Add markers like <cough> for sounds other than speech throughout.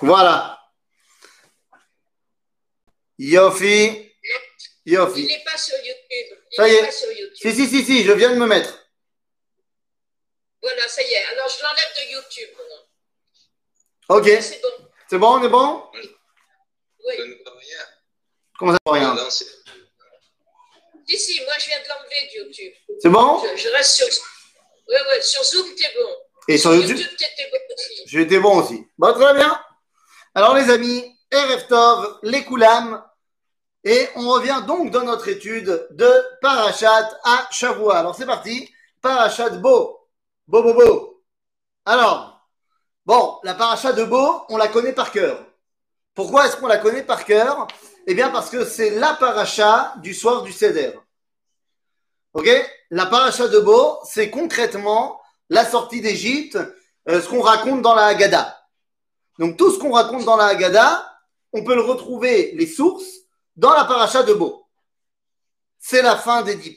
Voilà. Yofi. Yofi. Il n'est pas sur YouTube. Il Ça y n'est est. pas sur YouTube. Si, si, si, si, je viens de me mettre. Voilà, ça y est. Alors, je l'enlève de YouTube. Ok. C'est bon. C'est bon, on est bon? Oui. Ça ne va rien. Comment ça va rien? Non, Si, si, moi, je viens de l'enlever de YouTube. C'est bon? Je, je reste sur. Oui, oui, sur Zoom, t'es bon. Et sur YouTube YouTube, t'étais bon aussi. J'étais bon aussi. Bon, très bien. Alors, les amis, Erev Tov, les Koulam, et on revient donc dans notre étude de Parachat à Shavua. Alors, c'est parti. Parachat Bo. Bo, Bo, Bo. Alors, bon, la Parachat de Bo, on la connaît par cœur. Pourquoi est-ce qu'on la connaît par cœur? Eh bien, parce que c'est la Paracha du soir du Seder. Ok? La Paracha de Bo, c'est concrètement la sortie d'Égypte, euh, ce qu'on raconte dans la Haggadah. Donc tout ce qu'on raconte dans la Haggadah, on peut le retrouver, les sources, dans la paracha de Bo. C'est la fin des dix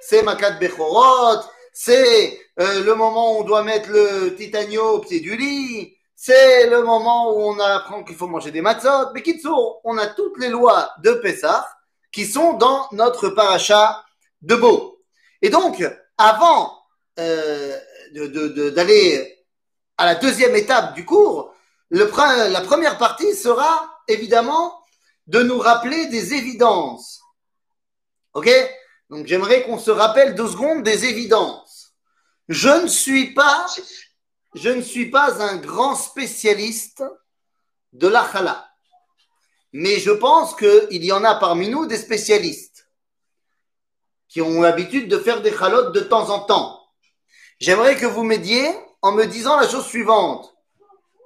c'est Makat Bechorot, c'est euh, le moment où on doit mettre le titanio au pied du lit, c'est le moment où on apprend qu'il faut manger des matzot. Mais Kitsour, on a toutes les lois de Pessah qui sont dans notre paracha de Bo. Et donc, avant euh, d'aller à la deuxième étape du cours, le la première partie sera évidemment de nous rappeler des évidences. Ok? Donc j'aimerais qu'on se rappelle deux secondes des évidences. Je ne suis pas, je ne suis pas un grand spécialiste de la chala, mais je pense qu'il y en a parmi nous des spécialistes qui ont l'habitude de faire des chalotes de temps en temps. J'aimerais que vous m'aidiez en me disant la chose suivante.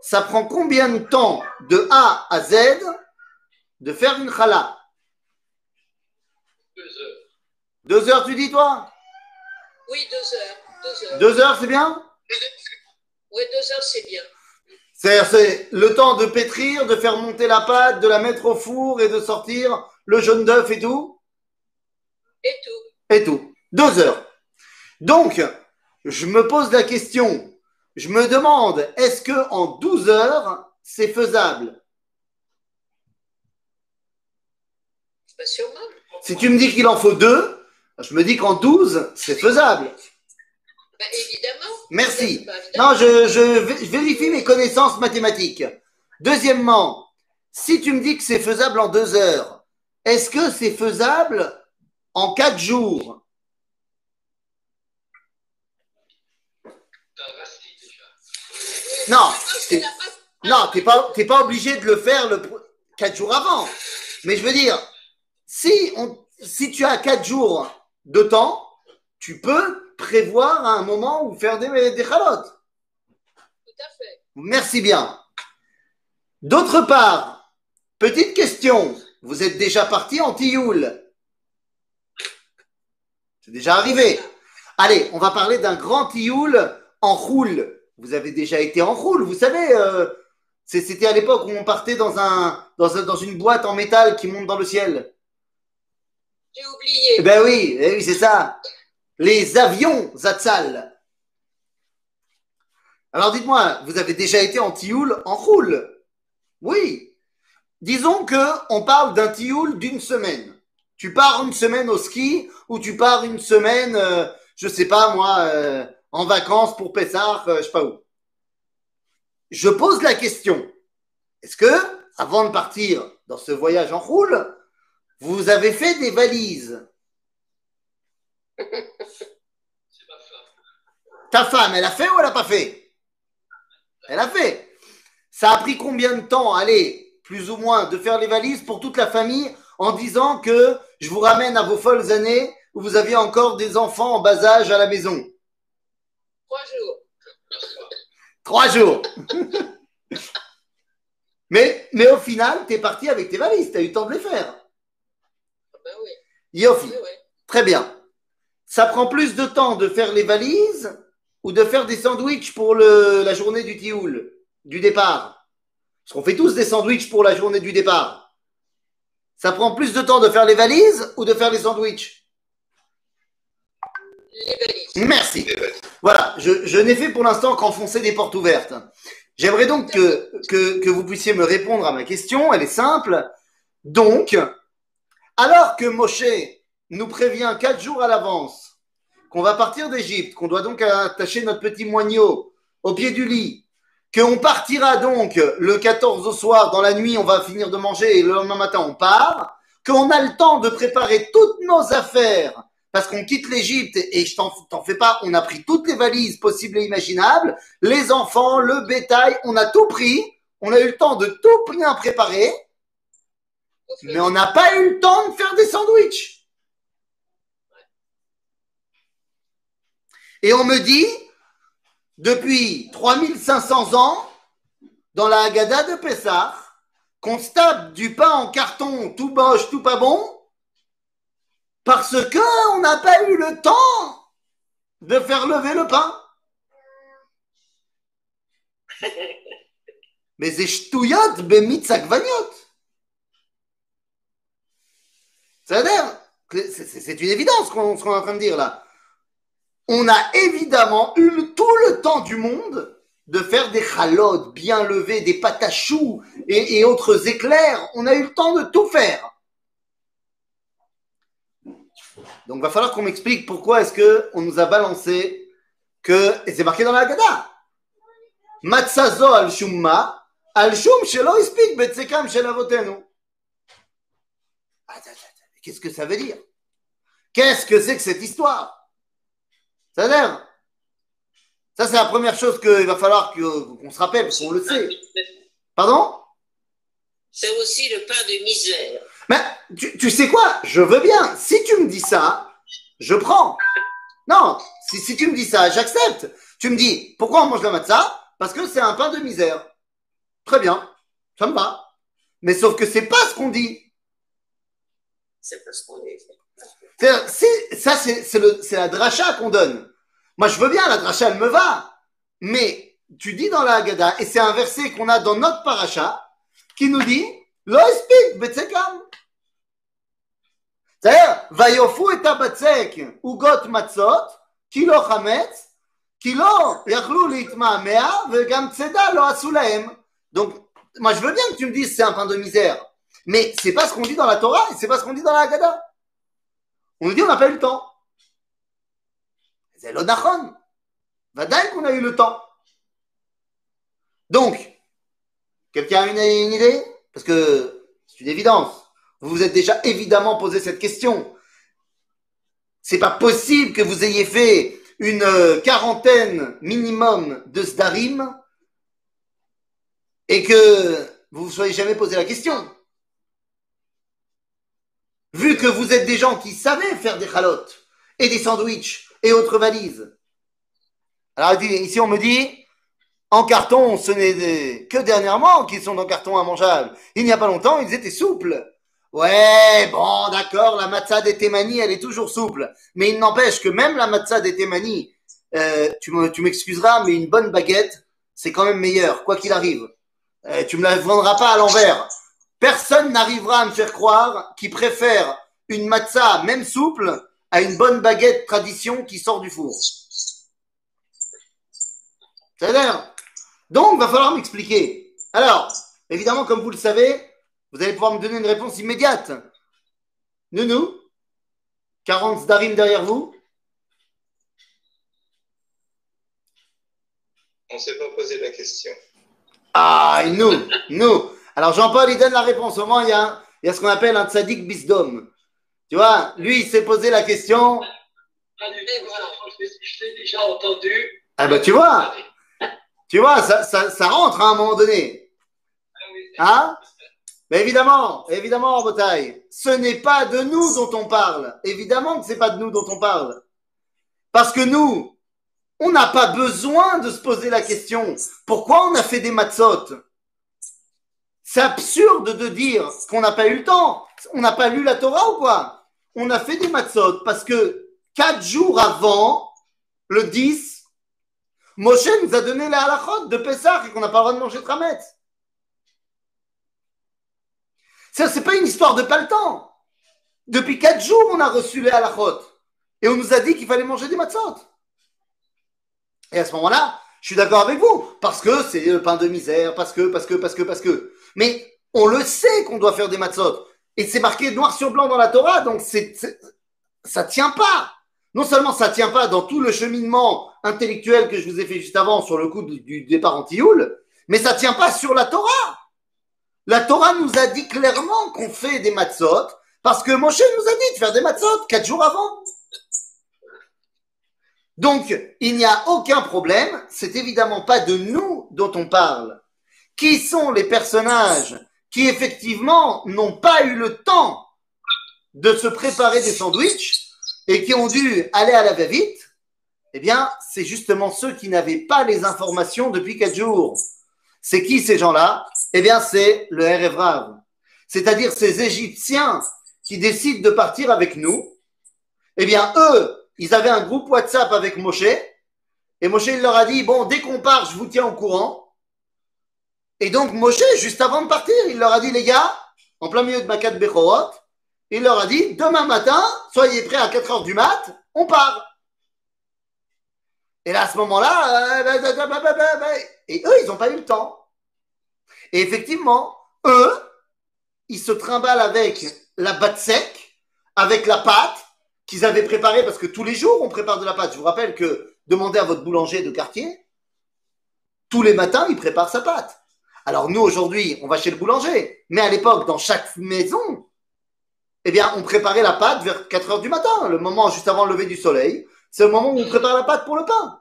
Ça prend combien de temps de A à Z de faire une chala Deux heures. Deux heures, tu dis toi? Oui, deux heures. Deux heures. Deux heures, c'est bien? Oui, deux heures, c'est bien. C'est c'est le temps de pétrir, de faire monter la pâte, de la mettre au four et de sortir le jaune d'œuf et tout? Et tout. et tout. Deux heures. Donc, je me pose la question, je me demande, est-ce que en 12 heures, c'est faisable? Pas sûrement. Si tu me dis qu'il en faut deux, je me dis qu'en 12, c'est faisable. Bah, évidemment. Merci. Bah, évidemment. Non, je, je vérifie mes connaissances mathématiques. Deuxièmement, si tu me dis que c'est faisable en deux heures, est-ce que c'est faisable en quatre jours T'as rassis déjà. Non, t'es- non, t'es pas, t'es pas obligé de le faire le quatre jours avant. Mais je veux dire, si on, si tu as quatre jours de temps, tu peux prévoir un moment où faire des, des chalotes. Tout à fait. Merci bien. D'autre part, petite question. Vous êtes déjà parti en tioul C'est déjà arrivé. Allez, on va parler d'un grand tioul en roule. Vous avez déjà été en roule, vous savez. euh, C'était à l'époque où on partait dans, un, dans, un- dans une boîte en métal qui monte dans le ciel. J'ai oublié. Eh ben oui, eh oui c'est ça. Les avions Zatzal. Alors dites-moi, vous avez déjà été en tioul en roule? Oui. Disons que on parle d'un tioul d'une semaine. Tu pars une semaine au ski ou tu pars une semaine, euh, je sais pas moi, euh, en vacances pour Pessah, euh, je sais pas où. Je pose la question. Est-ce que, avant de partir dans ce voyage en roule, vous avez fait des valises? Ta femme, elle a fait ou elle a pas fait? Elle a fait. Ça a pris combien de temps, allez, plus ou moins, de faire les valises pour toute la famille en disant que je vous ramène à vos folles années où vous aviez encore des enfants en bas âge à la maison? Trois jours. Trois jours. <laughs> mais, mais au final, tu es parti avec tes valises, tu as eu le temps de les faire. Ah ben oui. Yofi, Oui, oui. très bien. Ça prend plus de temps de faire les valises ou de faire des sandwichs pour le, la journée du tioul, du départ? Parce qu'on fait tous des sandwichs pour la journée du départ. Ça prend plus de temps de faire les valises ou de faire les sandwichs? Merci. Voilà, je, n'ai fait pour l'instant qu'enfoncer des portes ouvertes. J'aimerais donc que, que, que vous puissiez me répondre à ma question. Elle est simple. Donc, alors que Moshe nous prévient quatre jours à l'avance qu'on va partir d'Égypte, qu'on doit donc attacher notre petit moigneau au pied du lit, qu'on partira donc le 14 au soir, dans la nuit, on va finir de manger et le lendemain matin, on part, qu'on a le temps de préparer toutes nos affaires parce qu'on quitte l'Égypte et je t'en fais pas, on a pris toutes les valises possibles et imaginables, les enfants, le bétail, on a tout pris, on a eu le temps de tout bien préparer, mais on n'a pas eu le temps de faire des sandwichs. Et on me dit, depuis 3500 ans, dans la Haggadah de Pessah, qu'on se tape du pain en carton tout boche, tout pas bon, parce que on n'a pas eu le temps de faire lever le pain. <laughs> Mais c'est shtuyot bemitzakvaniot. C'est-à-dire, c'est une évidence ce qu'on est en train de dire là. On a évidemment eu tout le temps du monde de faire des chalotes bien levées, des patachous et, et autres éclairs. On a eu le temps de tout faire. Donc, il va falloir qu'on m'explique pourquoi est-ce qu'on nous a balancé que, et c'est marqué dans la Gada, Matzazo al shumma, al shum shelo ispik betsekam shel avotenu. Qu'est-ce que ça veut dire? Qu'est-ce que c'est que cette histoire? Ça dire Ça, c'est la première chose qu'il va falloir qu'on se rappelle, parce qu'on le sait. Pardon? C'est aussi le pain de misère. Mais tu, tu, sais quoi? Je veux bien. Si tu me dis ça, je prends. Non, si, si tu me dis ça, j'accepte. Tu me dis, pourquoi on mange la matzah Parce que c'est un pain de misère. Très bien, ça me va. Mais sauf que c'est pas ce qu'on dit. C'est pas ce qu'on dit. ça, c'est la dracha qu'on donne. Moi, je veux bien, la dracha, elle me va. Mais tu dis dans la Haggadah, et c'est un verset qu'on a dans notre paracha, qui nous dit, Lo espik betsekam. C'est-à-dire, ויאפו את הבצק עוגות מצות, כי לא חמץ, כי לא יכלו להתמהמה, וגם צידה לא עשו להם. Donc, moi je veux bien que tu me dises c'est un pain de misère, mais c'est pas ce qu'on dit dans la Torah et c'est pas ce qu'on dit dans la Haggadah. On nous dit on n'a pas eu le temps. C'est l'Odachon. Vadaï qu'on a eu le temps. Donc, quelqu'un a une, une idée Parce que c'est une évidence. Vous vous êtes déjà évidemment posé cette question. C'est pas possible que vous ayez fait une euh, quarantaine minimum de sdarim et que vous vous soyez jamais posé la question. Vu que vous êtes des gens qui savaient faire des chalotes et des sandwichs et autres valises. Alors ici on me dit, en carton, ce n'est que dernièrement qu'ils sont en carton immangeable. Il n'y a pas longtemps, ils étaient souples. Ouais, bon, d'accord, la matzah des Témani, elle est toujours souple. Mais il n'empêche que même la matzah des Témani, euh, tu m'excuseras, mais une bonne baguette, c'est quand même meilleur, quoi qu'il arrive. Euh, tu me la vendras pas à l'envers. Personne n'arrivera à me faire croire qu'il préfère une matzah, même souple, à une bonne baguette tradition qui sort du four. C'est-à-dire, donc, va falloir m'expliquer. Alors, évidemment, comme vous le savez, vous allez pouvoir me donner une réponse immédiate. Nounou 40 Darim derrière vous On ne s'est pas posé la question. Ah, nous, nous. Alors Jean-Paul, il donne la réponse. Au moins, il y a, il y a ce qu'on appelle un tzaddik bisdom. Tu vois, lui, il s'est posé la question. Ah, je l'ai déjà entendu. Ah ben, tu vois, tu vois, ça, ça, ça rentre à un moment donné. Hein? Mais évidemment, évidemment, en bataille, ce n'est pas de nous dont on parle. Évidemment que ce n'est pas de nous dont on parle. Parce que nous, on n'a pas besoin de se poser la question pourquoi on a fait des matzot? C'est absurde de dire qu'on n'a pas eu le temps. On n'a pas lu la Torah ou quoi? On a fait des matzot parce que quatre jours avant, le 10, Moshe nous a donné la halachot de Pessah et qu'on n'a pas le droit de manger Trametz. Ça, c'est pas une histoire de pas le temps. Depuis quatre jours, on a reçu les halachot. Et on nous a dit qu'il fallait manger des matzot. Et à ce moment-là, Je suis d'accord avec vous. Parce que c'est le pain de misère, parce que, parce que, parce que, parce que. Mais on le sait qu'on doit faire des matzot. Et c'est marqué noir sur blanc dans la Torah, donc c'est- ça tient pas. Non seulement ça tient pas dans tout le cheminement intellectuel que je vous ai fait juste avant sur le coup du, départ anti-Youl, mais ça tient pas sur la Torah. La Torah nous a dit clairement qu'on fait des matzot parce que Moshe nous a dit de faire des matzot quatre jours avant. Donc, il n'y a aucun problème. C'est évidemment pas de nous dont on parle. Qui sont les personnages qui effectivement n'ont pas eu le temps de se préparer des sandwichs et qui ont dû aller à la va-vite Eh bien, c'est justement ceux qui n'avaient pas les informations depuis quatre jours. C'est qui ces gens-là? Eh bien, c'est le RF Rav. C'est-à-dire ces Égyptiens qui décident de partir avec nous. Eh bien, eux, ils avaient un groupe WhatsApp avec Moshe. Et Moshe, il leur a dit, bon, dès qu'on part, je vous tiens au courant. Et donc, Moshe, juste avant de partir, il leur a dit, les gars, en plein milieu de Makat Bechorot, il leur a dit, demain matin, soyez prêts à 4 heures du mat, on part. Et là, à ce moment-là, euh, bah, bah, bah, et eux, ils n'ont pas eu le temps. Et effectivement, eux, ils se trimballent avec la batte sec, avec la pâte qu'ils avaient préparée, parce que tous les jours, on prépare de la pâte. Je vous rappelle que demandez à votre boulanger de quartier, tous les matins, il prépare sa pâte. Alors nous, aujourd'hui, on va chez le boulanger. Mais à l'époque, dans chaque maison, eh bien, on préparait la pâte vers 4 heures du matin, le moment juste avant le lever du soleil. C'est le moment où on prépare la pâte pour le pain.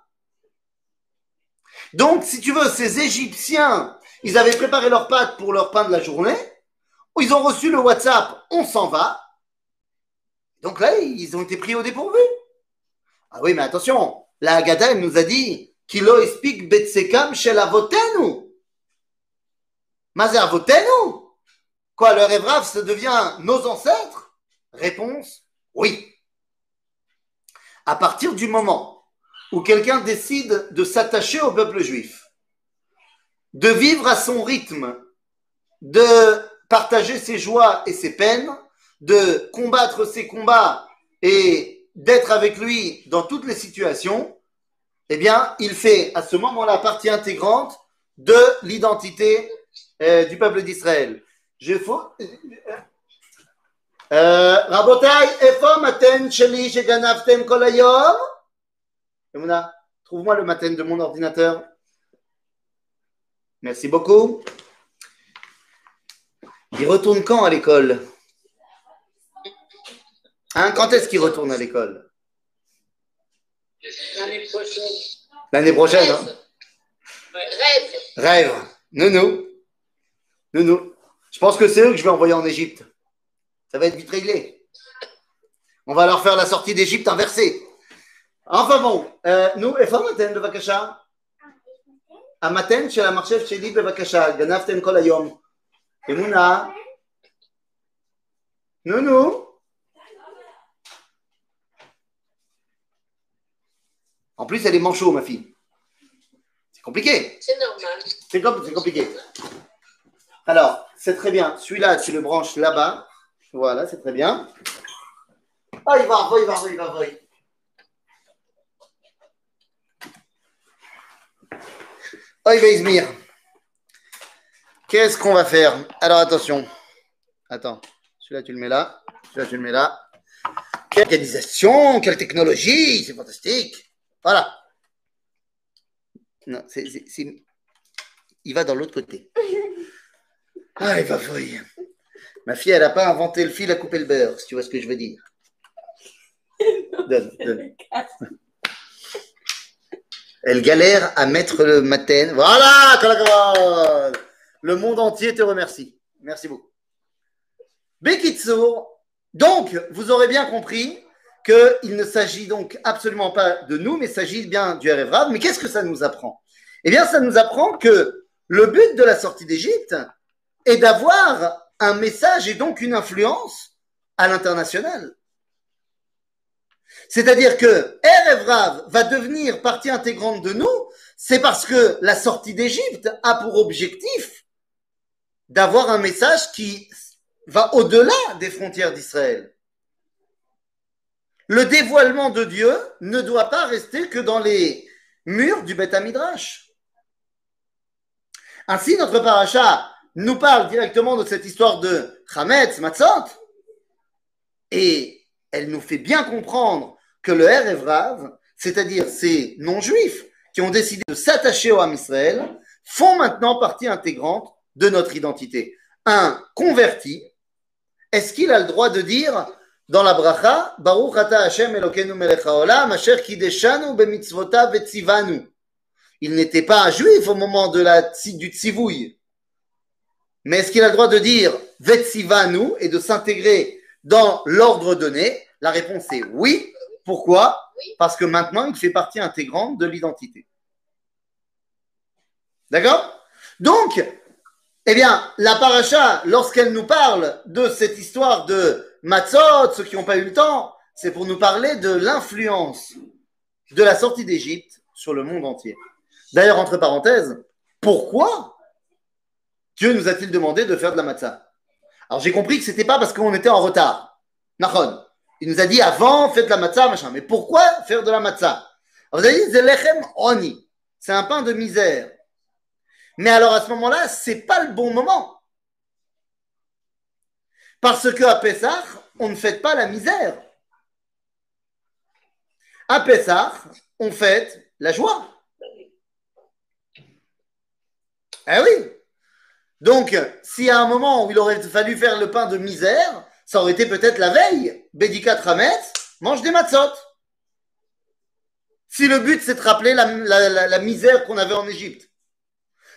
Donc, si tu veux, ces Égyptiens, ils avaient préparé leur pâte pour leur pain de la journée. Ils ont reçu le WhatsApp, on s'en va. Donc là, ils ont été pris au dépourvu. Ah oui, mais attention, la Haggadah, nous a dit Kilo espik betsekam shel avotenu. Mazé avotenu Quoi, le Révrave, ça devient nos ancêtres? Réponse oui. À partir du moment où quelqu'un décide de s'attacher au peuple juif, de vivre à son rythme, de partager ses joies et ses peines, de combattre ses combats et d'être avec lui dans toutes les situations, eh bien, il fait à ce moment-là partie intégrante de l'identité euh, du peuple d'Israël Je faut. רבותיי, איפה המתן שלי שגנבתם כל היום? Emouna, trouve-moi le matin de mon ordinateur. Merci beaucoup. Il retourne quand à l'école Hein, Quand est-ce qu'il retourne à l'école L'année prochaine. L'année prochaine, hein Rêve. Rêve. Nounou. Nounou. Je pense que c'est eux que je vais envoyer en Égypte. Ça va être vite réglé. On va leur faire la sortie d'Égypte inversée. Enfin bon, euh, nous, איפה המתן בבקשה? המתן של המחשב שלי בבקשה, גנבתם כל היום. אמונה? נו נו. En plus, elle est manchot, ma fille. C'est compliqué. C'est normal. C'est com- c'est compliqué. Alors, c'est très bien. Celui-là, tu le branches là-bas. Voilà, c'est très bien. Ah, il va, il va, il va, il va. Va Izmir. Qu'est-ce qu'on va faire? Alors, attention. Attends. Celui-là, tu le mets là. Celui-là, tu le mets là. Quelle organisation, quelle technologie, c'est fantastique. Voilà. Non, c'est- il va dans l'autre côté. Ah, il va fouiller. Ma fille, elle n'a pas inventé le fil à couper le beurre, si tu vois ce que je veux dire. Donne, donne. Elle galère à mettre le matin. Voilà, Le monde entier te remercie. Merci beaucoup. Bekitsour, donc, vous aurez bien compris qu'il ne s'agit donc absolument pas de nous, mais s'agit bien du RF Mais qu'est-ce que ça nous apprend? Eh bien, ça nous apprend que le but de la sortie d'Égypte est d'avoir un message et donc une influence à l'international. C'est-à-dire que Erev Rav va devenir partie intégrante de nous, c'est parce que la sortie d'Égypte a pour objectif d'avoir un message qui va au-delà des frontières d'Israël. Le dévoilement de Dieu ne doit pas rester que dans les murs du Beth Midrash. Ainsi, notre paracha nous parle directement de cette histoire de Hametz, Matzot, et elle nous fait bien comprendre que le Erev c'est-à-dire ces non-juifs qui ont décidé de s'attacher au Ham Israël, font maintenant partie intégrante de notre identité. Un converti, est-ce qu'il a le droit de dire dans la bracha, Baruch ata Hashem Elokeinu melech haolam, asher kideshanu bemitzvotav vetzivanu. Il n'était pas un juif au moment de la, du tzivouille. Mais est-ce qu'il a le droit de dire vetzivanu et de s'intégrer dans l'ordre donné? La réponse est oui. Pourquoi? Parce que maintenant, il fait partie intégrante de l'identité. D'accord? Donc, eh bien, la paracha, lorsqu'elle nous parle de cette histoire de Matzot, ceux qui n'ont pas eu le temps, c'est pour nous parler de l'influence de la sortie d'Égypte sur le monde entier. D'ailleurs, entre parenthèses, pourquoi Dieu nous a-t-il demandé de faire de la matzah? Alors j'ai compris que ce n'était pas parce qu'on était en retard. Nahon. Il nous a dit avant, faites de la matzah, machin. Mais pourquoi faire de la matzah? Vous avez dit, Oni. C'est un pain de misère. Mais alors à ce moment-là, c'est pas le bon moment. Parce qu'à Pessah, on ne fête pas la misère. À Pessah, on fête la joie. Eh oui. Donc, y a un moment où il aurait fallu faire le pain de misère, ça aurait été peut-être la veille. Bédikat Ramet, mange des matzot. Si le but c'est de rappeler la, misère qu'on avait en Égypte.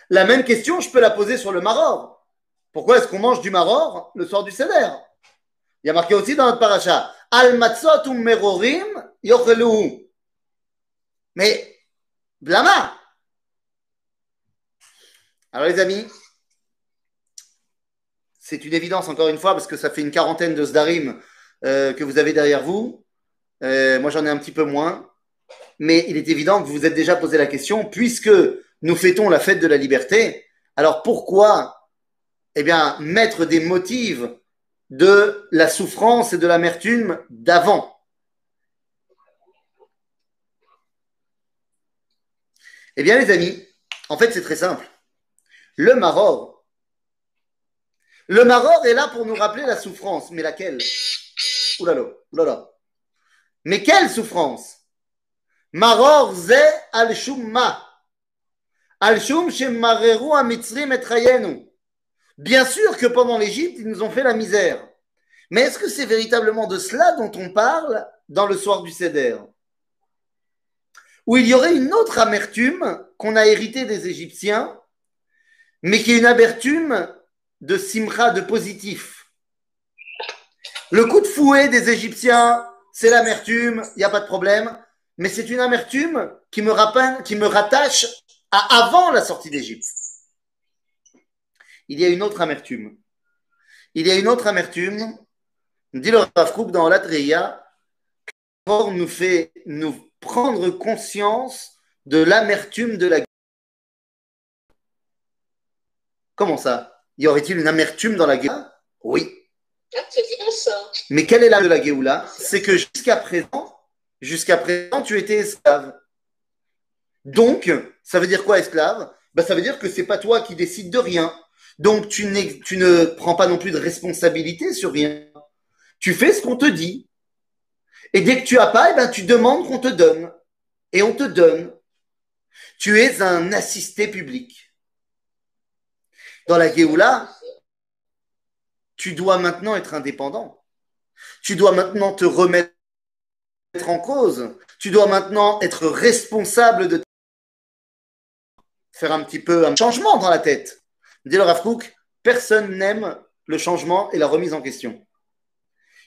La même question, je peux la poser sur le maror. Pourquoi est-ce qu'on mange du maror le soir du Seder? Il y a marqué aussi dans notre paracha Al matzot merorim yochelu. Mais, blama Alors les amis, c'est une évidence encore une fois parce que ça fait une quarantaine de sdarim euh, que vous avez derrière vous. Euh, moi j'en ai un petit peu moins. Mais il est évident que vous vous êtes déjà posé la question, puisque nous fêtons la fête de la liberté, alors pourquoi eh bien, mettre des motifs de la souffrance et de l'amertume d'avant? Eh bien, les amis, en fait, c'est très simple. Le maror, le maror est là pour nous rappeler la souffrance, mais laquelle? Oulala, oulala. Mais quelle souffrance? Maror ze al-shumma. Al-shum shemareru amitzrim et. Bien sûr que pendant l'Égypte, ils nous ont fait la misère. Mais est-ce que c'est véritablement de cela dont on parle dans le soir du Seder? Où il y aurait une autre amertume qu'on a héritée des Égyptiens, mais qui est une amertume de simra, de positif. Le coup de fouet des Égyptiens, c'est l'amertume, il n'y a pas de problème, mais c'est une amertume qui me, rappelle, qui me rattache à avant la sortie d'Égypte il y a une autre amertume. Il y a une autre amertume, dit le Rav dans l'Atreya, nous fait nous prendre conscience de l'amertume de la guerre. Comment ça? Y aurait-il une amertume dans la guerre Oui. Ah, ça. Mais quelle est la de la Géoula? C'est que jusqu'à présent, jusqu'à présent, tu étais esclave. Donc, ça veut dire quoi esclave? Ben, Ça veut dire que c'est pas toi qui décides de rien. Donc, tu, tu ne prends pas non plus de responsabilité sur rien. Tu fais ce qu'on te dit. Et dès que tu as pas, eh ben, tu demandes qu'on te donne. Et on te donne. Tu es un assisté public. Dans la Géoula, tu dois maintenant être indépendant. Tu dois maintenant te remettre en cause. Tu dois maintenant être responsable de faire un petit peu un changement dans la tête. Dit le Rav personne n'aime le changement et la remise en question.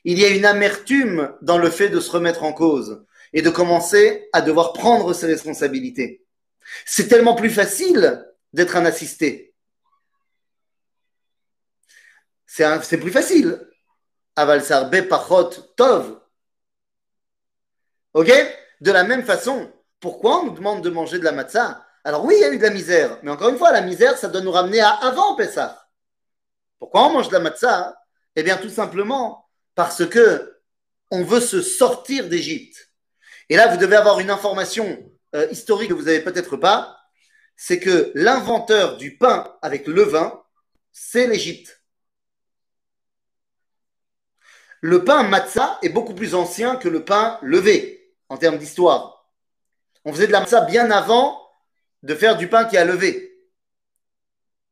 Il y a une amertume dans le fait de se remettre en cause et de commencer à devoir prendre ses responsabilités. C'est tellement plus facile d'être un assisté. C'est plus facile. Avalsar pachot tov. Ok? De la même façon, pourquoi on nous demande de manger de la matzah? Alors oui, il y a eu de la misère, mais encore une fois, la misère, ça doit nous ramener à avant Pessah. Pourquoi on mange de la matzah? Eh bien, tout simplement parce que on veut se sortir d'Égypte. Et là, vous devez avoir une information euh, historique que vous n'avez peut-être pas, c'est que l'inventeur du pain avec le vin, c'est l'Égypte. Le pain matzah est beaucoup plus ancien que le pain levé en termes d'histoire. On faisait de la matzah bien avant de faire du pain qui a levé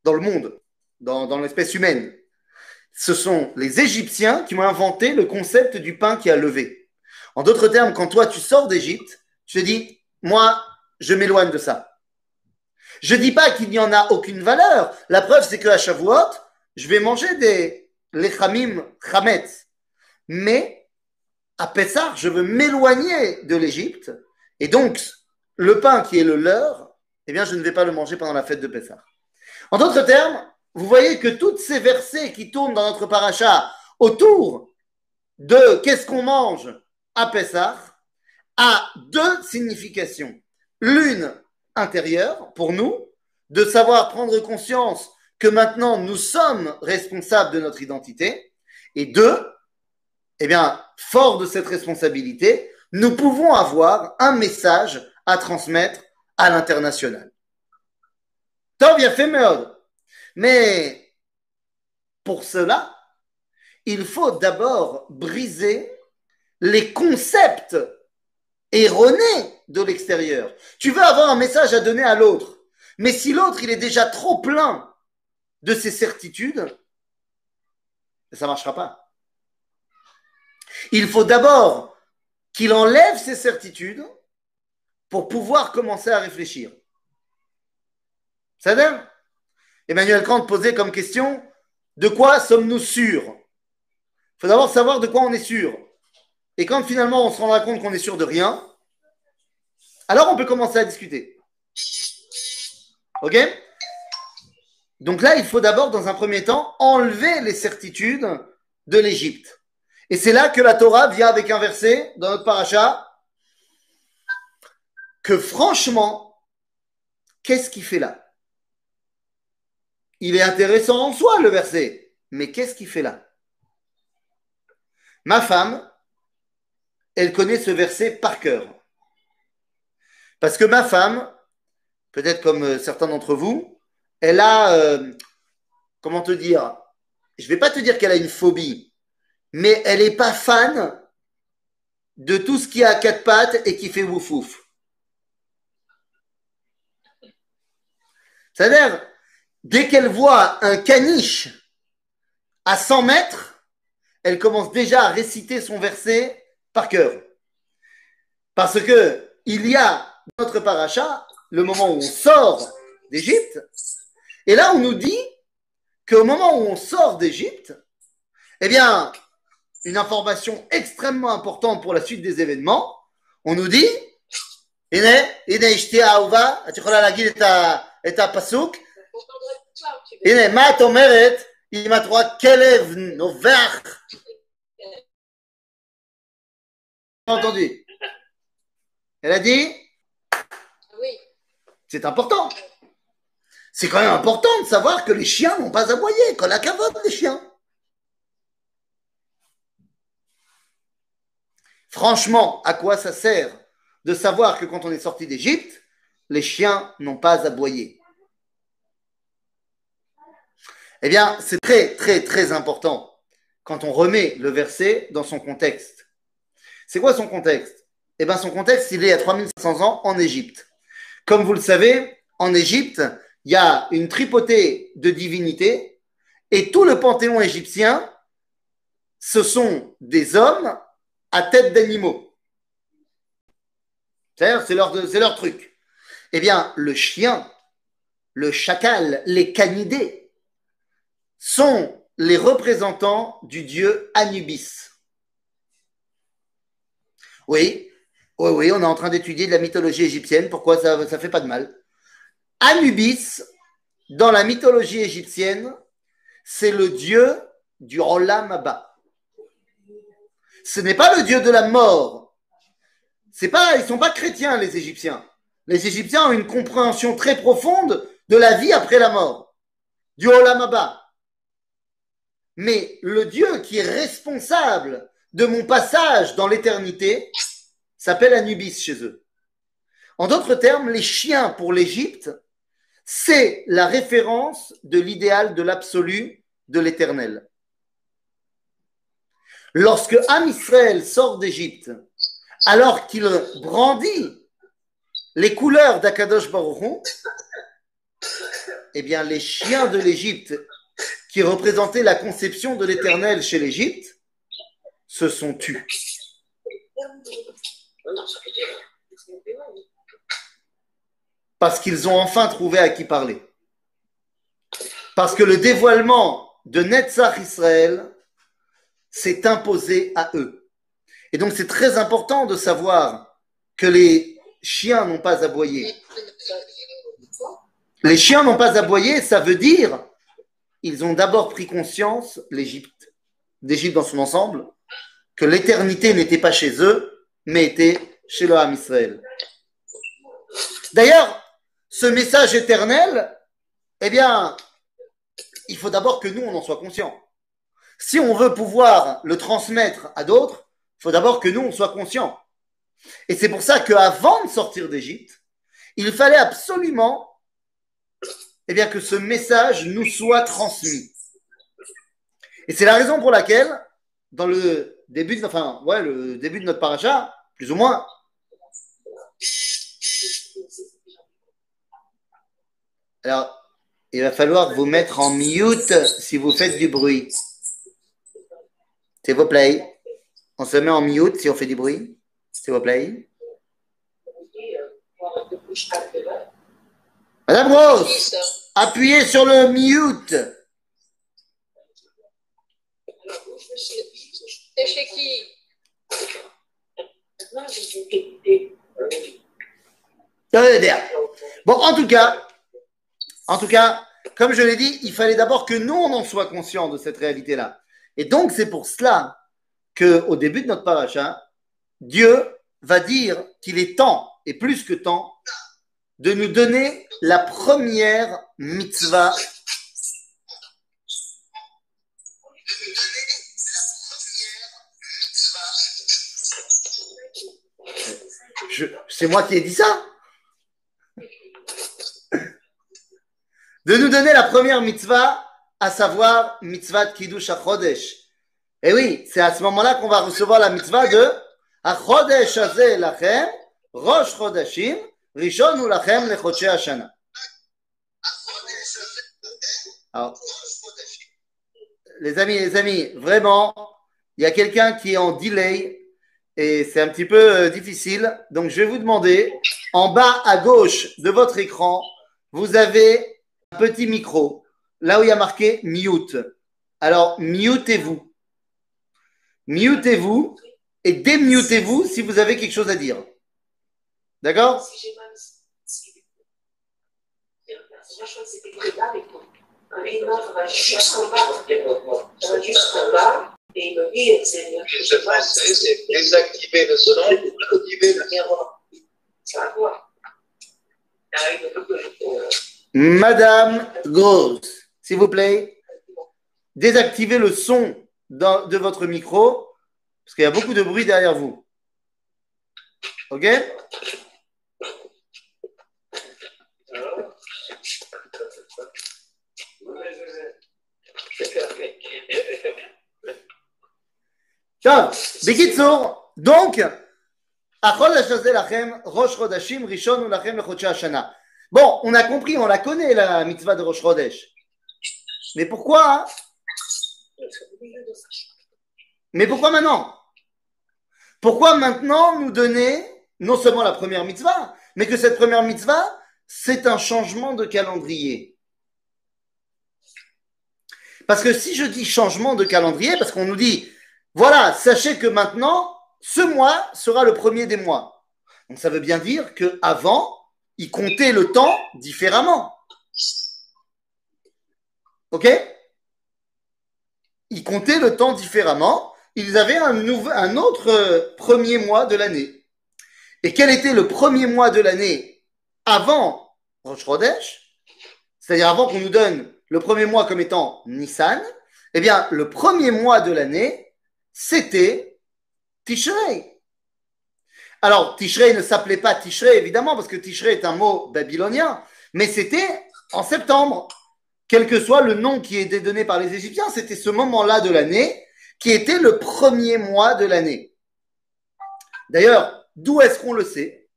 dans le monde, dans, l'espèce humaine. Ce sont les Égyptiens qui ont inventé le concept du pain qui a levé. En d'autres termes, quand toi tu sors d'Égypte, tu te dis, moi, je m'éloigne de ça. Je dis pas qu'il n'y en a aucune valeur. La preuve, c'est qu'à Shavuot, je vais manger des lechamim chametz. Mais à Pessah, je veux m'éloigner de l'Égypte. Et donc, le pain qui est le leur, eh bien, je ne vais pas le manger pendant la fête de Pessah. En d'autres termes, vous voyez que tous ces versets qui tournent dans notre paracha autour de qu'est-ce qu'on mange à Pessah a deux significations. L'une intérieure pour nous, de savoir prendre conscience que maintenant nous sommes responsables de notre identité, et deux, eh bien, fort de cette responsabilité, nous pouvons avoir un message à transmettre à l'international. Fait, merde. Mais pour cela, il faut d'abord briser les concepts erronés de l'extérieur. Tu veux avoir un message à donner à l'autre, mais si l'autre il est déjà trop plein de ses certitudes, ça ne marchera pas. Il faut d'abord qu'il enlève ses certitudes pour pouvoir commencer à réfléchir. Ça donne Emmanuel Kant posait comme question de quoi sommes-nous sûrs? Il faut d'abord savoir de quoi on est sûr. Et quand finalement on se rendra compte qu'on est sûr de rien, alors on peut commencer à discuter. Ok? Donc là, il faut d'abord, dans un premier temps, enlever les certitudes de l'Égypte. Et c'est là que la Torah vient avec un verset dans notre paracha que franchement, qu'est-ce qu'il fait là? Il est intéressant en soi, le verset, mais qu'est-ce qu'il fait là? Ma femme, elle connaît ce verset par cœur. Parce que ma femme, peut-être comme euh, certains d'entre vous, elle a, euh, comment te dire, je ne vais pas te dire qu'elle a une phobie, mais elle n'est pas fan de tout ce qui a quatre pattes et qui fait wouf wouf. C'est-à-dire, dès qu'elle voit un caniche à 100 mètres, elle commence déjà à réciter son verset par cœur. Parce que il y a notre paracha le moment où on sort d'Égypte. Et là, on nous dit qu'au moment où on sort d'Égypte, eh bien, une information extrêmement importante pour la suite des événements, on nous dit, הנה, הנה אשתי האהובה, את יכולה להגיד את, ה, את הפסוק? הנה, מה את אומרת אם את רואה כלב נובח? entendu. Elle a dit Oui. C'est important. C'est quand même important de savoir que les chiens n'ont pas aboyé, qu'on a cavote les chiens. Franchement, à quoi ça sert de savoir que quand on est sorti d'Égypte, les chiens n'ont pas aboyé? Eh bien, c'est très, très, très important quand on remet le verset dans son contexte. C'est quoi son contexte? Eh bien, son contexte, il est à 3500 ans en Égypte. Comme vous le savez, en Égypte, il y a une tripotée de divinités et tout le panthéon égyptien, ce sont des hommes tête d'animaux. C'est leur, c'est leur truc. Eh bien, le chien, le chacal, les canidés sont les représentants du dieu Anubis. Oui, oui, oui, on est en train d'étudier de la mythologie égyptienne. Pourquoi ça ne fait pas de mal? Anubis, dans la mythologie égyptienne, c'est le dieu du Rolam Abba. Ce n'est pas le dieu de la mort. C'est pas, ils sont pas chrétiens, les Égyptiens. Les Égyptiens ont une compréhension très profonde de la vie après la mort, du Olam. Mais le Dieu qui est responsable de mon passage dans l'éternité s'appelle Anubis chez eux. En d'autres termes, les chiens pour l'Égypte, c'est la référence de l'idéal de l'absolu de l'éternel. Lorsque Am Israël sort d'Égypte, alors qu'il brandit les couleurs d'Akadosh Baruch eh bien, les chiens de l'Égypte, qui représentaient la conception de l'éternel chez l'Égypte, se sont tus. Parce qu'ils ont enfin trouvé à qui parler. Parce que le dévoilement de Netzach Israël s'est imposé à eux. Et donc c'est très important de savoir que les chiens n'ont pas aboyé. Les chiens n'ont pas aboyé, ça veut dire ils ont d'abord pris conscience, l'Égypte, d'Égypte dans son ensemble, que l'éternité n'était pas chez eux, mais était chez le Ham Israël. D'ailleurs, ce message éternel, eh bien, il faut d'abord que nous, on en soit conscients. Si on veut pouvoir le transmettre à d'autres, il faut d'abord que nous, on soit conscients. Et c'est pour ça qu'avant de sortir d'Égypte, il fallait absolument eh bien, que ce message nous soit transmis. Et c'est la raison pour laquelle, dans le début de, enfin, ouais, le début de notre paracha, plus ou moins, alors, il va falloir vous mettre en mute si vous faites du bruit. S'il vous plaît. On se met en mute si on fait du bruit. S'il vous plaît. Madame Rose, appuyez sur le mute. C'est chez qui? Bon, en tout cas, en tout cas, comme je l'ai dit, il fallait d'abord que nous, on en soit conscients de cette réalité-là. Et donc, c'est pour cela qu'au début de notre paracha, Dieu va dire qu'il est temps, et plus que temps, de nous donner la première mitzvah. C'est moi qui ai dit ça. De nous donner la première mitzvah, à savoir mitzvah Kiddush HaChodesh. Et oui, c'est à ce moment-là qu'on va recevoir la mitzvah de HaChodesh Azeh Lachem, Rosh Chodashim, Rishon ou Lachem Lechoche Hashana. Alors, les amis, les amis, vraiment, il y a quelqu'un qui est en delay et c'est un petit peu euh, difficile. Donc, je vais vous demander, en bas à gauche de votre écran, vous avez un petit micro, là où il y a marqué mute. Alors, mutez-vous. Mutez-vous et démutez-vous si vous avez quelque chose à dire. D'accord Madame Gross, s'il vous plaît, désactivez le son de votre micro, parce qu'il y a beaucoup de bruit derrière vous. OK? Donc, Bon, on a compris, on la connaît, la mitzvah de Rosh Chodesh. Mais pourquoi hein? Mais pourquoi maintenant? Pourquoi maintenant nous donner non seulement la première mitzvah, mais que cette première mitzvah, c'est un changement de calendrier? Parce que si je dis changement de calendrier, parce qu'on nous dit voilà, sachez que maintenant, ce mois sera le premier des mois. Donc ça veut bien dire qu'avant, ils comptaient le temps différemment. OK? Ils comptaient le temps différemment. Ils avaient un, autre euh, premier mois de l'année. Et quel était le premier mois de l'année avant Rosh Chodesh? C'est-à-dire avant qu'on nous donne le premier mois comme étant Nissan. Eh bien, le premier mois de l'année, c'était Tishrei. Alors, Tishrei ne s'appelait pas Tishrei, évidemment, parce que Tishrei est un mot babylonien, mais c'était en septembre. Quel que soit le nom qui était donné par les Égyptiens, c'était ce moment-là de l'année qui était le premier mois de l'année. D'ailleurs, d'où est-ce qu'on le sait?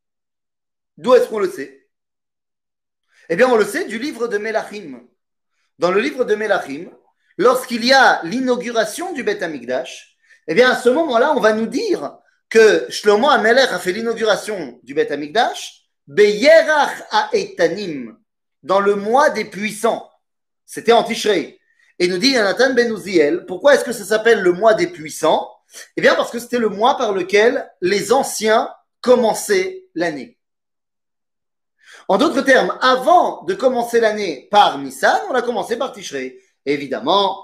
D'où est-ce qu'on le sait? Eh bien, on le sait du livre de Melachim. Dans le livre de Melachim, lorsqu'il y a l'inauguration du Beth Amikdash, eh bien, à ce moment-là, on va nous dire que Shlomo Amelech a fait l'inauguration du Beth Amikdash, Beyerach Aetanim, dans le mois des puissants. C'était en Tishrei. Et nous dit Jonathan Ben Uziel, pourquoi est-ce que ça s'appelle le mois des puissants? Eh bien, parce que c'était le mois par lequel les anciens commençaient l'année. En d'autres termes, avant de commencer l'année par Nissan, on a commencé par Tishrei. Évidemment,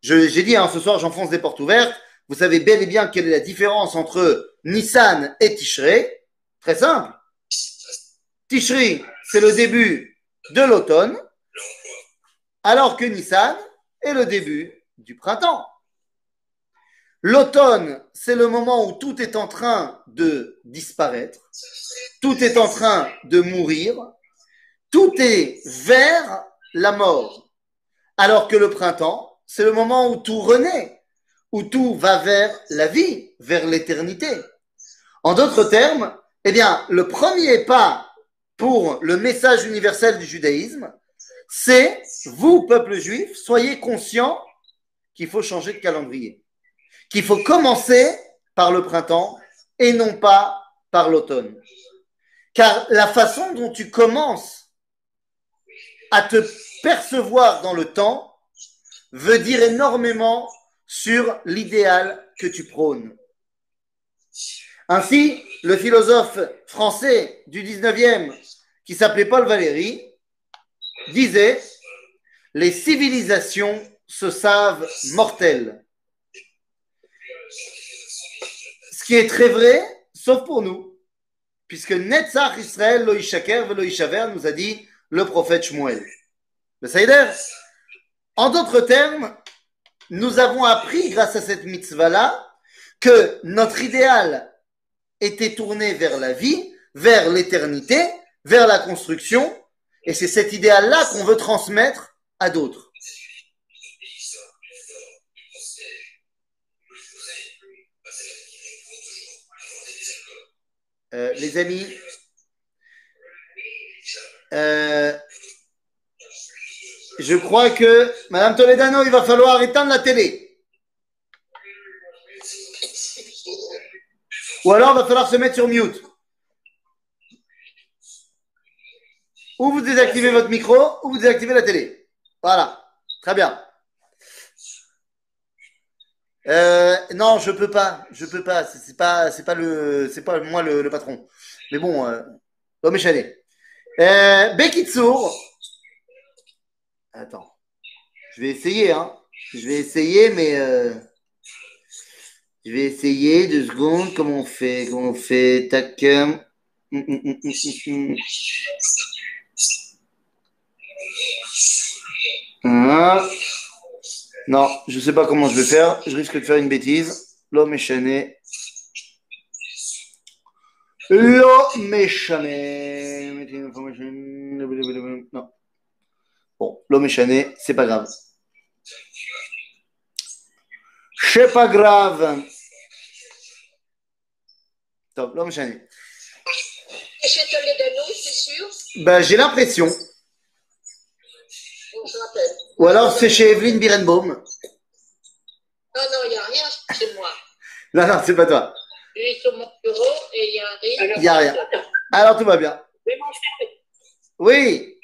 j'ai dit, hein, ce soir, j'enfonce des portes ouvertes. Vous savez bel et bien quelle est la différence entre Nissan et Tishrei. Très simple. Tishrei, c'est le début de l'automne, alors que Nissan est le début du printemps. L'automne, c'est le moment où tout est en train de disparaître, tout est en train de mourir, tout est vers la mort. Alors que le printemps, c'est le moment où tout renaît, où tout va vers la vie, vers l'éternité. En d'autres termes, eh bien, le premier pas pour le message universel du judaïsme, c'est vous, peuple juif, soyez conscients qu'il faut changer de calendrier qu'il faut commencer par le printemps et non pas par l'automne. Car la façon dont tu commences à te percevoir dans le temps veut dire énormément sur l'idéal que tu prônes. Ainsi, le philosophe français du 19e, qui s'appelait Paul Valéry, disait Les civilisations se savent mortelles. Ce qui est très vrai, sauf pour nous, puisque Netzach Israël lo ve nous a dit le prophète Shmuel. En d'autres termes, nous avons appris grâce à cette mitzvah-là que notre idéal était tourné vers la vie, vers l'éternité, vers la construction, et c'est cet idéal-là qu'on veut transmettre à d'autres. Euh, les amis, euh, je crois que, Madame Toledano, il va falloir éteindre la télé. Ou alors, il va falloir se mettre sur mute. Ou vous désactivez votre micro, ou vous désactivez la télé. Voilà. Très bien. Euh, non, je peux pas. Je peux pas. C'est pas, c'est pas le, c'est pas moi le, patron. Mais bon, euh, l'homme est Euh, Bekitsour. Attends. Je vais essayer, hein. Je vais essayer, mais euh, je vais essayer deux secondes. Comment on fait? Comment on fait? Tac. Hum, hum, hum, ah. Non, je ne sais pas comment je vais faire. Je risque de faire une bêtise. L'homme est chané. L'homme est chané. Non. Bon, l'homme est chané, c'est pas grave. C'est pas grave. Top, l'homme est chané. Chez Toledano, c'est sûr? Ben, j'ai l'impression. Ou alors c'est chez Evelyne Birenbaum. Non, non, il n'y a rien chez moi. <laughs> non, non, c'est pas toi. Je suis sur mon bureau et il n'y a rien. Il n'y a rien. Alors tout va bien. Oui.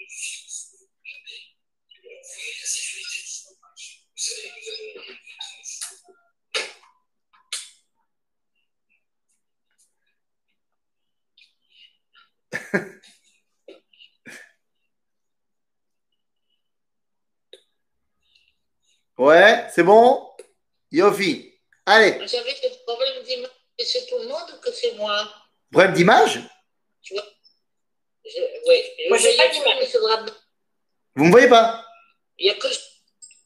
Ouais, c'est bon? Yofi. Allez. J'avais des problèmes d'image. C'est tout le monde ou que c'est moi? Problème d'image? Tu vois? Oui. Moi, j'ai pas d'image. Vous me voyez pas? Il y a que...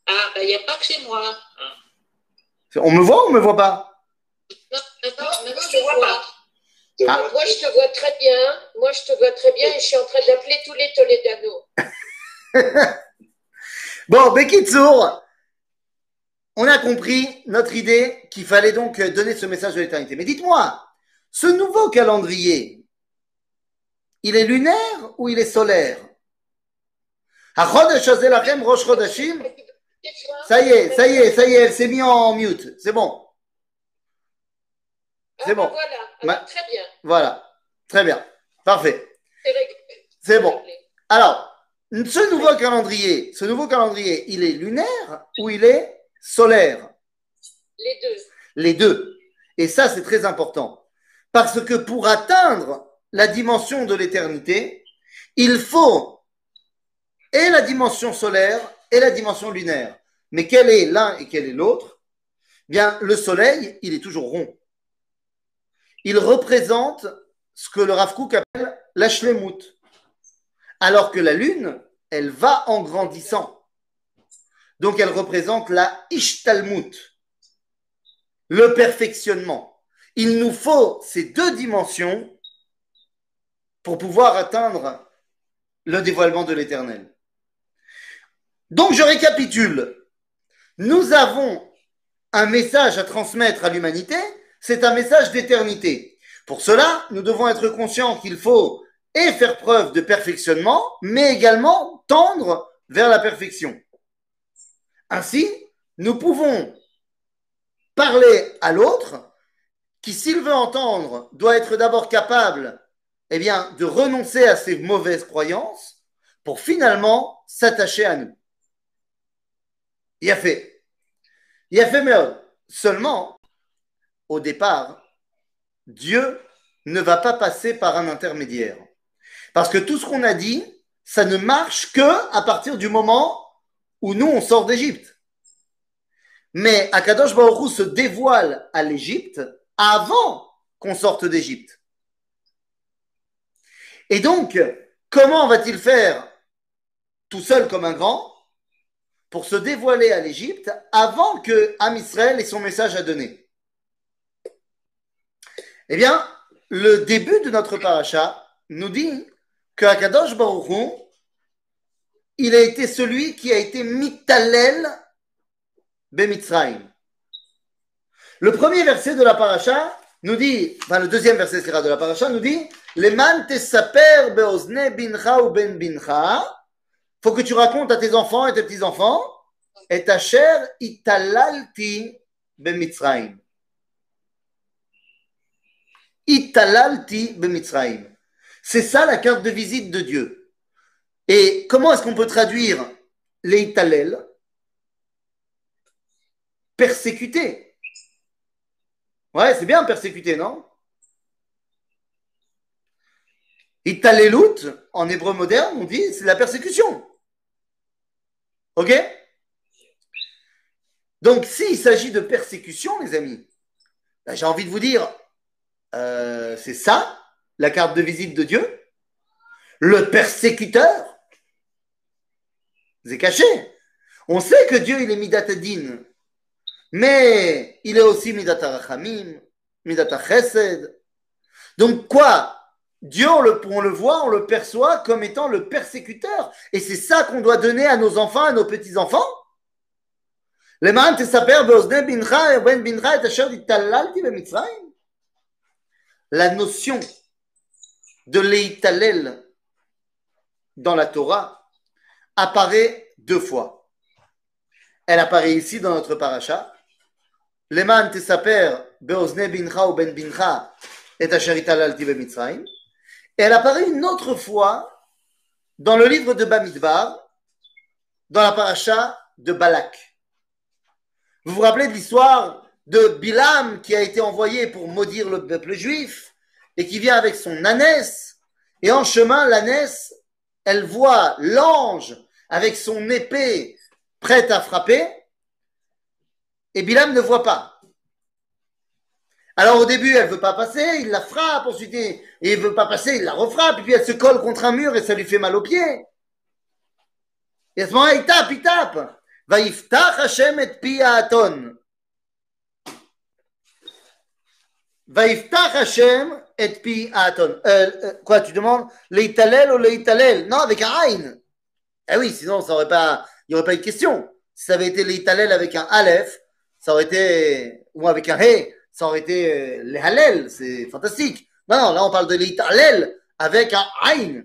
Ah, ben, il n'y a pas que chez moi. On me voit ou on me voit pas? Non, maintenant, maintenant je vois. de Ah. moi. Moi, je te vois très bien. Moi, je te vois très bien et je suis en train d'appeler tous les Toledanos. <laughs> Bon, Bekitsour, on a compris notre idée qu'il fallait donc donner ce message de l'éternité. Mais dites-moi, ce nouveau calendrier, il est lunaire ou il est solaire? Ça y est, ça y est, ça y est, elle s'est mise en mute. C'est bon, Ah, c'est ben bon. Voilà, Ma- Alors, très bien. voilà. Très bien. Parfait. C'est bon. Alors, ce nouveau calendrier, ce nouveau calendrier, il est lunaire ou il est solaire Les deux. Les deux. Et ça, c'est très important. Parce que pour atteindre la dimension de l'éternité, il faut et la dimension solaire et la dimension lunaire. Mais quel est l'un et quel est l'autre? Bien, le soleil, il est toujours rond. Il représente ce que le Rav Kook appelle la shlemut. Alors que la lune, elle va en grandissant. Donc, elle représente la ishtalmut le perfectionnement. Il nous faut ces deux dimensions pour pouvoir atteindre le dévoilement de l'éternel. Donc je récapitule. Nous avons un message à transmettre à l'humanité, c'est un message d'éternité. Pour cela, nous devons être conscients qu'il faut et faire preuve de perfectionnement, mais également tendre vers la perfection. Ainsi, nous pouvons parler à l'autre, qui s'il veut entendre, doit être d'abord capable eh de renoncer à ses mauvaises croyances pour finalement s'attacher à nous. Il a fait. Il a fait, mais seulement, au départ, Dieu ne va pas passer par un intermédiaire. Parce que tout ce qu'on a dit, ça ne marche que à partir du moment où nous, on sort d'Égypte. Mais Akadosh Baruch Hu se dévoile à l'Égypte avant qu'on sorte d'Égypte. Et donc, comment va-t-il faire tout seul comme un grand pour se dévoiler à l'Égypte avant que Am ait son message à donner? Eh bien, le début de notre paracha nous dit que Akadosh Baruch Hu, il a été celui qui a été mitalel Bemitzraim. Le premier verset de la paracha nous dit, enfin le deuxième verset de la paracha nous dit, Leman tesaper beozne ben bincha. Faut que tu racontes à tes enfants et tes petits enfants, et ta chère italalti bemitzraim. Italalti bemitzraim. C'est ça la carte de visite de Dieu. Et comment est-ce qu'on peut traduire les italel persécuté? Ouais, c'est bien persécuté, non? Italelut, en hébreu moderne, on dit c'est la persécution. Ok? Donc, s'il s'agit de persécution, les amis, ben, j'ai envie de vous dire, euh, c'est ça, la carte de visite de Dieu Le persécuteur c'est caché. On sait que Dieu, il est midatadin. Mais il est aussi midatarachamim, midatachesed. Donc quoi? Dieu, on le, on le, voit, on le perçoit comme étant le persécuteur. Et c'est ça qu'on doit donner à nos enfants, à nos petits-enfants? La notion de l'eitalel dans la Torah, apparaît deux fois. Elle apparaît ici dans notre paracha. Leman tesaper beozne bincha ou ben bincha et bemitzrayim. Et elle apparaît une autre fois dans le livre de Bamidbar, dans la paracha de Balak. Vous vous rappelez de l'histoire de Bilam qui a été envoyé pour maudire le peuple juif et qui vient avec son ânesse. Et en chemin, l'ânesse, elle voit l'ange avec son épée prête à frapper, et Bilam ne voit pas. Alors au début, elle ne veut pas passer, il la frappe, ensuite et il ne veut pas passer, il la refrappe, et puis elle se colle contre un mur et ça lui fait mal aux pieds. Et à ce moment-là, il tape, il tape. Va Hashem et aton. Hashem et pi aton. Euh, euh, quoi, tu demandes leitalel ou leitalel Non, avec un aïn. Eh oui, sinon, ça aurait pas, il n'y aurait pas eu de question. Si ça avait été leitalel avec un aleph, ça aurait été, ou avec un he, ça aurait été euh, les halel. C'est fantastique. Non, non, là, on parle de leitalel avec un aïn.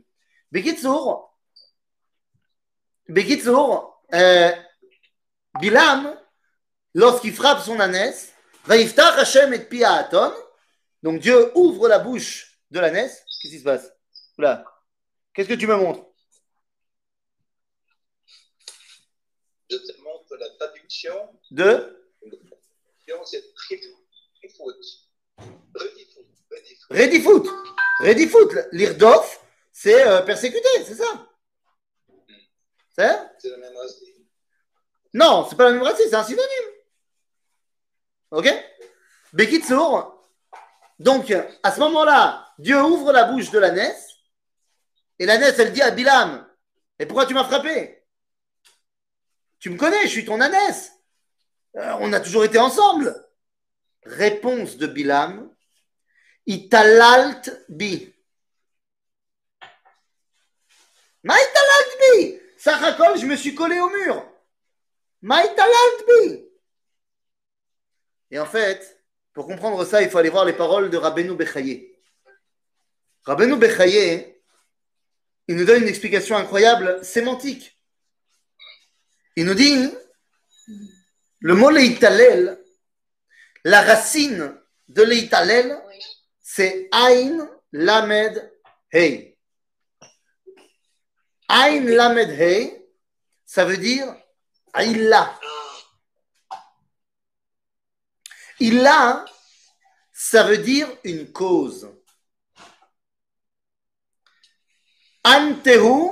Bekitsour, Bekitsour, Bilam, lorsqu'il frappe son ânesse, Vaïftach Hashem et pi aton. Donc Dieu ouvre la bouche de l'ânesse. Qu'est-ce qui se passe? Oula. Qu'est-ce que tu me montres? Je te montre la traduction. De? C'est. Redifoot. Redifoot. L'irdof, c'est euh, persécuté, c'est ça? C'est C'est la même racine. Non, c'est pas la même racine, c'est un synonyme. Ok? Bekitsour. Donc, à ce moment-là, Dieu ouvre la bouche de l'ânesse. Et l'ânesse, elle dit à Bilam Et pourquoi tu m'as frappé? Tu me connais, je suis ton ânesse. Euh, on a toujours été ensemble. Réponse de Bilam Italalt bi. Maïtalalt bi. Sachakol, je me suis collé au mur. Maïtalalt bi. Et en fait, pour comprendre ça, il faut aller voir les paroles de Rabbeinu Bechaye. Rabbeinu Bechaye, il nous donne une explication incroyable, sémantique. Il nous dit, le mot leitalel, la racine de leitalel, c'est Ain Lamed Hey. Ain Lamed Hey, ça veut dire Aïla. Illa, ça veut dire une cause. Antehu,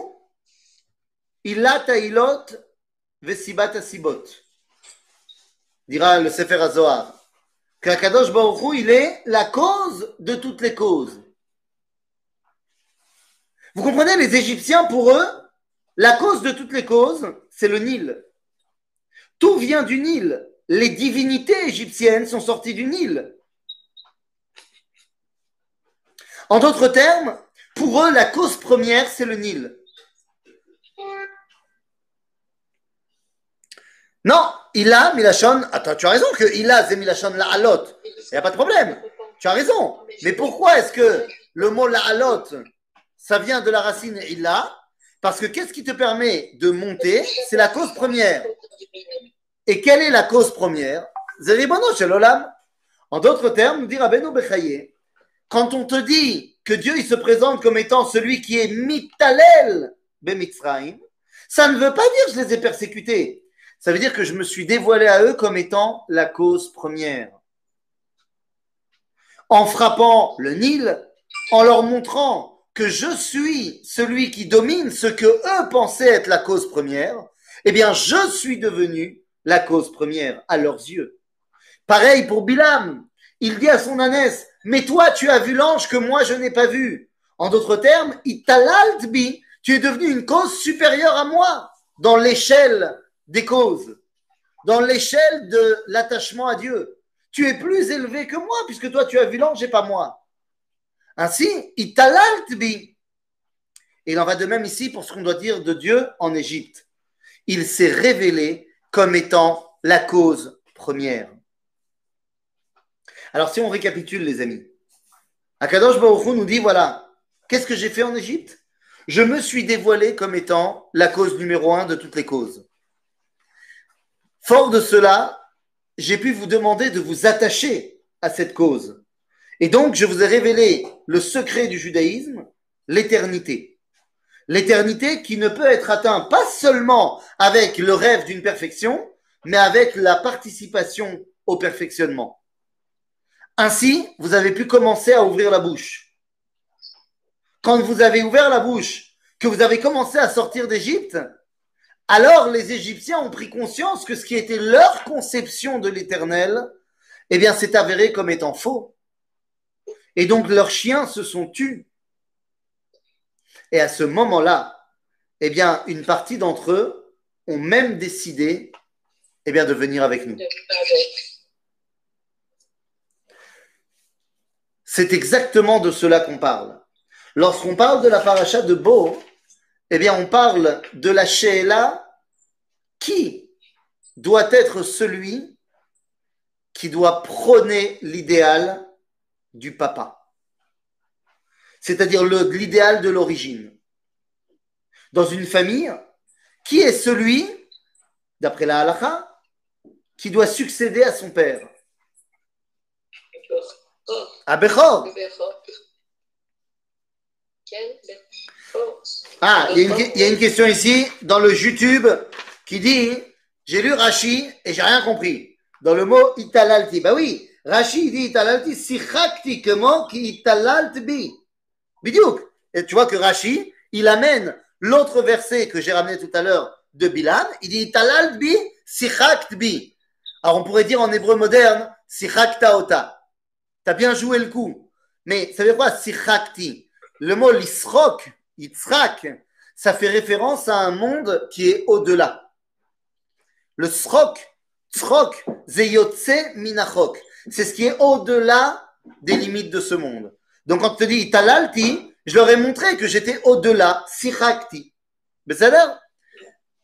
illa tailot, vesibat asibot. Dira le Sefer HaZohar. Qu'Akadosh Baruch il est la cause de toutes les causes. Vous comprenez, les Égyptiens, pour eux, la cause de toutes les causes, c'est le Nil. Tout vient du Nil. Les divinités égyptiennes sont sorties du Nil. En d'autres termes, pour eux, la cause première, c'est le Nil. Non, il a Milachon. Attends, tu as raison que il a Milachon la halot. Il n'y a pas de problème. Tu as raison. Mais pourquoi est-ce que le mot la halot, ça vient de la racine illa Parce que qu'est-ce qui te permet de monter? C'est la cause première. Et quelle est la cause première? En d'autres termes, dit Rabbeinu Bechaye, quand on te dit que Dieu il se présente comme étant celui qui est mitalel bemitzraim, ça ne veut pas dire que je les ai persécutés. Ça veut dire que je me suis dévoilé à eux comme étant la cause première. En frappant le Nil, en leur montrant que je suis celui qui domine ce que eux pensaient être la cause première, eh bien, je suis devenu la cause première à leurs yeux. Pareil pour Bilam. Il dit à son ânesse, mais toi, tu as vu l'ange que moi, je n'ai pas vu. En d'autres termes, italaltbi, tu es devenu une cause supérieure à moi dans l'échelle des causes, dans l'échelle de l'attachement à Dieu. Tu es plus élevé que moi, puisque toi, tu as vu l'ange et pas moi. Ainsi, italaltbi. Et il en va de même ici pour ce qu'on doit dire de Dieu en Égypte. Il s'est révélé comme étant la cause première. Alors, si on récapitule, les amis, Akadosh Baruch nous dit voilà, qu'est-ce que j'ai fait en Égypte? Je me suis dévoilé comme étant la cause numéro un de toutes les causes. Fort de cela, j'ai pu vous demander de vous attacher à cette cause. Et donc, je vous ai révélé le secret du judaïsme, l'éternité. L'éternité qui ne peut être atteinte pas seulement avec le rêve d'une perfection, mais avec la participation au perfectionnement. Ainsi, vous avez pu commencer à ouvrir la bouche. Quand vous avez ouvert la bouche, que vous avez commencé à sortir d'Égypte, alors les Égyptiens ont pris conscience que ce qui était leur conception de l'éternel, eh bien, s'est avéré comme étant faux. Et donc leurs chiens se sont tus. Et à ce moment-là, eh bien, une partie d'entre eux ont même décidé, eh bien, de venir avec nous. C'est exactement de cela qu'on parle. Lorsqu'on parle de la paracha de Bo, eh bien, on parle de la Sheela qui doit être celui qui doit prôner l'idéal du papa. C'est-à-dire l'idéal de l'origine. Dans une famille, qui est celui, d'après la halakha, qui doit succéder à son père? À. Ah, il y, a une question ici dans le YouTube qui dit J'ai lu Rashi et j'ai rien compris. Dans le mot italalti. Bah oui, Rashi dit italalti, sichakti, comment qui italalti bi. Et tu vois que Rashi, il amène l'autre verset que j'ai ramené tout à l'heure de Bilan. Il dit italalt bi, bi. Alors on pourrait dire en hébreu moderne, sichakta. T'as bien joué le coup. Mais ça veut dire quoi, Le mot lisrok, ça fait référence à un monde qui est au-delà. Le srok, srok, zeyotse minachok. C'est ce qui est au-delà des limites de ce monde. Donc quand tu te dis talalti, je leur ai montré que j'étais au-delà, sirakti. Mais ça l'air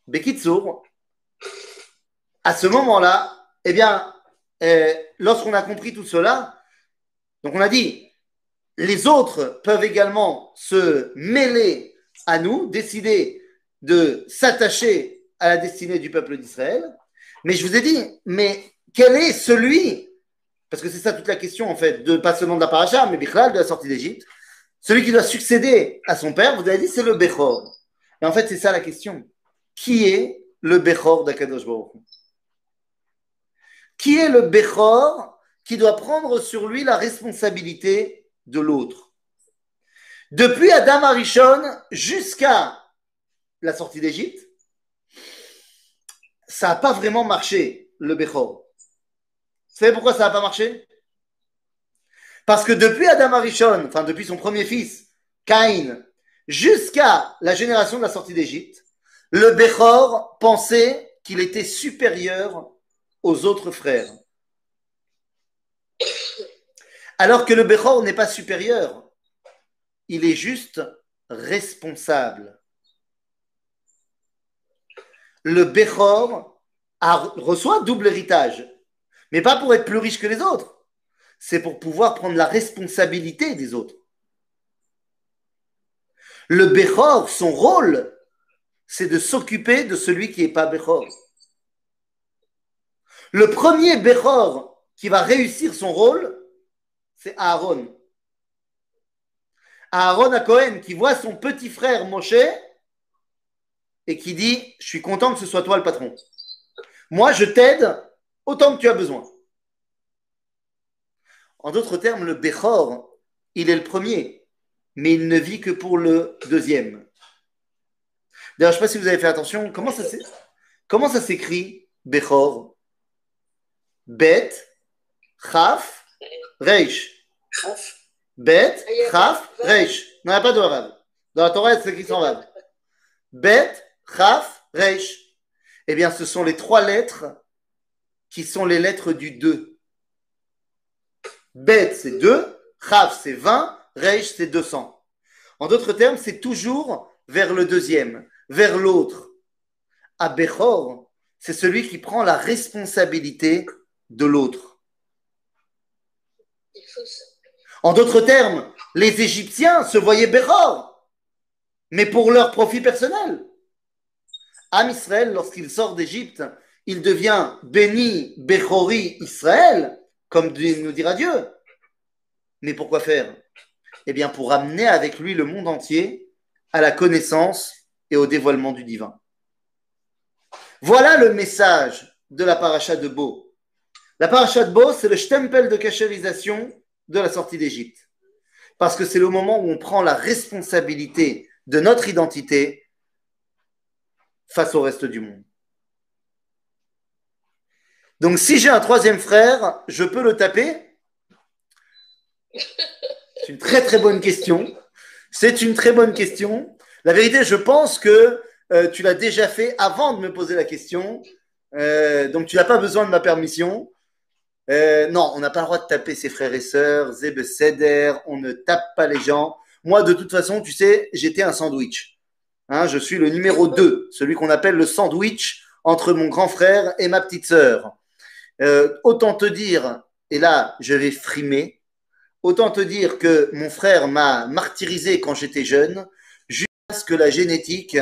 Bekitsour, à ce moment-là, eh bien, euh, lorsqu'on a compris tout cela, donc on a dit, les autres peuvent également se mêler à nous, décider de s'attacher à la destinée du peuple d'Israël. Mais je vous ai dit, mais quel est celui, parce que c'est ça toute la question en fait, de pas seulement de la paracha, mais Bichlal, de la sortie d'Égypte, celui qui doit succéder à son père, vous avez dit, c'est le Bechor. Et en fait, c'est ça la question. Qui est le Bechor d'Akadosh Baruch Qui est le Bechor qui doit prendre sur lui la responsabilité de l'autre? Depuis Adam Arishon jusqu'à la sortie d'Égypte, ça n'a pas vraiment marché, le Bechor. Vous savez pourquoi ça n'a pas marché? Parce que depuis Adam Arishon, enfin depuis son premier fils, Caïn, jusqu'à la génération de la sortie d'Égypte, le Bechor pensait qu'il était supérieur aux autres frères alors que le Bechor n'est pas supérieur. Il est juste responsable. Le Bechor reçoit double héritage, mais pas pour être plus riche que les autres. C'est pour pouvoir prendre la responsabilité des autres. Le Bechor, son rôle, c'est de s'occuper de celui qui n'est pas Bechor. Le premier Bechor qui va réussir son rôle, c'est Aaron. Aaron à Cohen qui voit son petit frère Moshe et qui dit Je suis content que ce soit toi le patron. Moi, je t'aide autant que tu as besoin. En d'autres termes, le Bechor, il est le premier, mais il ne vit que pour le deuxième. D'ailleurs, je ne sais pas si vous avez fait attention, comment ça, comment ça s'écrit Bechor? Bet, Chaf, Reish. Bet, Chaf, Reish. Non, il n'y a pas de Rav. Dans la Torah, c'est écrit sans Rav. Bet, Chaf, Reish. Eh bien, ce sont les trois lettres qui sont les lettres du 2. Bet, c'est 2. Chaf, c'est 20. Reish, c'est 200. En d'autres termes, c'est toujours vers le deuxième, vers l'autre. À Bechor, c'est celui qui prend la responsabilité de l'autre. En d'autres termes, les Égyptiens se voyaient Bechor, mais pour leur profit personnel. Am Israël, lorsqu'il sort d'Égypte, il devient béni Bechori Israël, comme nous dira Dieu. Mais pourquoi faire? Eh bien, pour amener avec lui le monde entier à la connaissance et au dévoilement du divin. Voilà le message de la paracha de Beau. La paracha de Beau, c'est le stempel de cachérisation de la sortie d'Égypte. Parce que c'est le moment où on prend la responsabilité de notre identité face au reste du monde. Donc si j'ai un troisième frère, je peux le taper <laughs> C'est une très très bonne question. C'est une très bonne question. La vérité, je pense que euh, tu l'as déjà fait avant de me poser la question. Euh, donc tu n'as pas besoin de ma permission. Euh, non, on n'a pas le droit de taper ses frères et sœurs, Zeb Seder, on ne tape pas les gens. Moi, de toute façon, tu sais, j'étais un sandwich. Hein, je suis le numéro 2, celui qu'on appelle le sandwich entre mon grand frère et ma petite sœur. Euh, autant te dire, et là, je vais frimer, autant te dire que mon frère m'a martyrisé quand j'étais jeune, jusqu'à ce que la génétique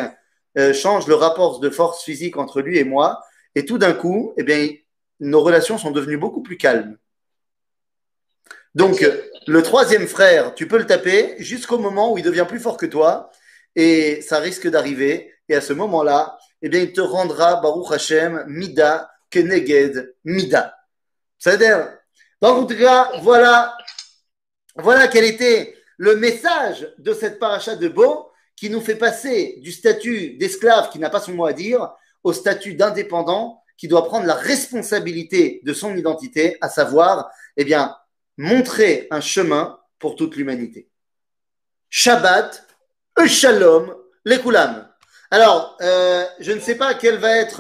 euh, change le rapport de force physique entre lui et moi. Et tout d'un coup, eh bien, nos relations sont devenues beaucoup plus calmes. Donc, le troisième frère, tu peux le taper jusqu'au moment où il devient plus fort que toi, et ça risque d'arriver. Et à ce moment-là, eh bien, il te rendra, Baruch Hashem, Mida, Keneged, Mida. C'est-à-dire, en tout cas, voilà, voilà quel était le message de cette paracha de Beau qui nous fait passer du statut d'esclave qui n'a pas son mot à dire au statut d'indépendant qui doit prendre la responsabilité de son identité, à savoir, eh bien, montrer un chemin pour toute l'humanité. Shabbat, Shalom, les Koulam. Alors, euh, je ne sais pas quel va être